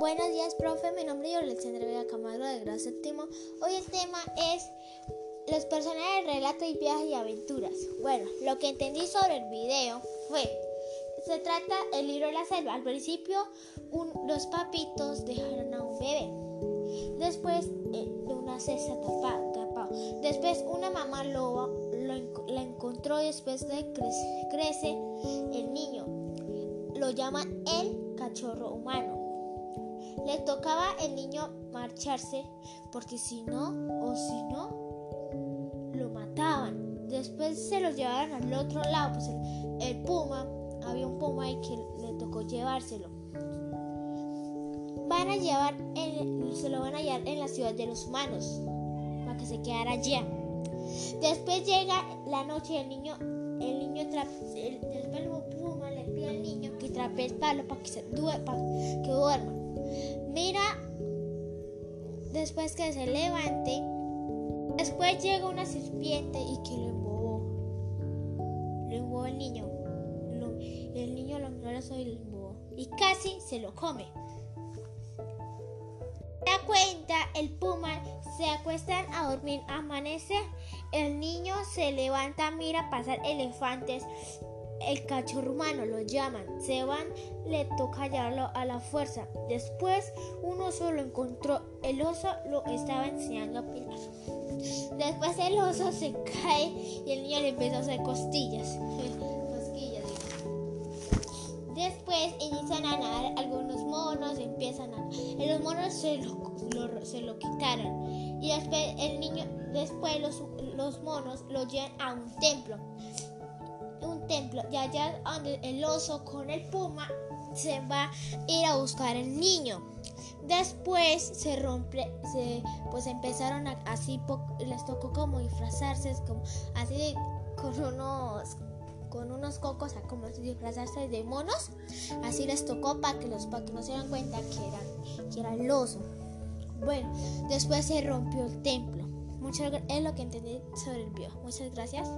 Buenos días, profe. Mi nombre es Alexandra Vega Camargo de grado séptimo. Hoy el tema es los personajes de relato y viajes y aventuras. Bueno, lo que entendí sobre el video fue se trata el libro de la selva. Al principio, los papitos dejaron a un bebé. Después, eh, de una cesta tapada. Después, una mamá loba lo, la encontró después de crece, crece el niño. Lo llaman el cachorro humano. Le tocaba el niño marcharse porque si no o si no lo mataban. Después se los llevaron al otro lado, pues el, puma, había un puma ahí que le tocó llevárselo. Van a llevar, se lo van a llevar en la ciudad de los humanos para que se quedara allá. Después llega la noche y el niño, el niño el, el puma le pide al niño que trape el palo para que se duerma, que duerma. Mira, después que se levante, después llega una serpiente y que lo embobó. Lo embobó el niño. el niño lo abrazó y lo embobó. Y casi se lo come. Da cuenta, el puma se acuestan a dormir, amanece, el niño se levanta, mira pasar elefantes, el cachorro humano lo llaman, se van, le toca llevarlo a la fuerza. Después un oso lo encontró, el oso lo estaba enseñando a pilar. Después el oso se cae y el niño le empezó a hacer costillas. Después inician a nadar algunos monos, empiezan a los monos se lo, se lo quitaron. Y después el niño, después los, los monos lo llevan a un templo templo y allá donde el oso con el puma se va a ir a buscar el niño. Después se rompe, se, pues empezaron a, así, les tocó como disfrazarse, como así con unos con unos cocos, a como disfrazarse de monos. Así les tocó para que los para que no se dieran cuenta que era, que era el oso. Bueno, después se rompió el templo. Muchas, es lo que entendí sobre el video. Muchas gracias.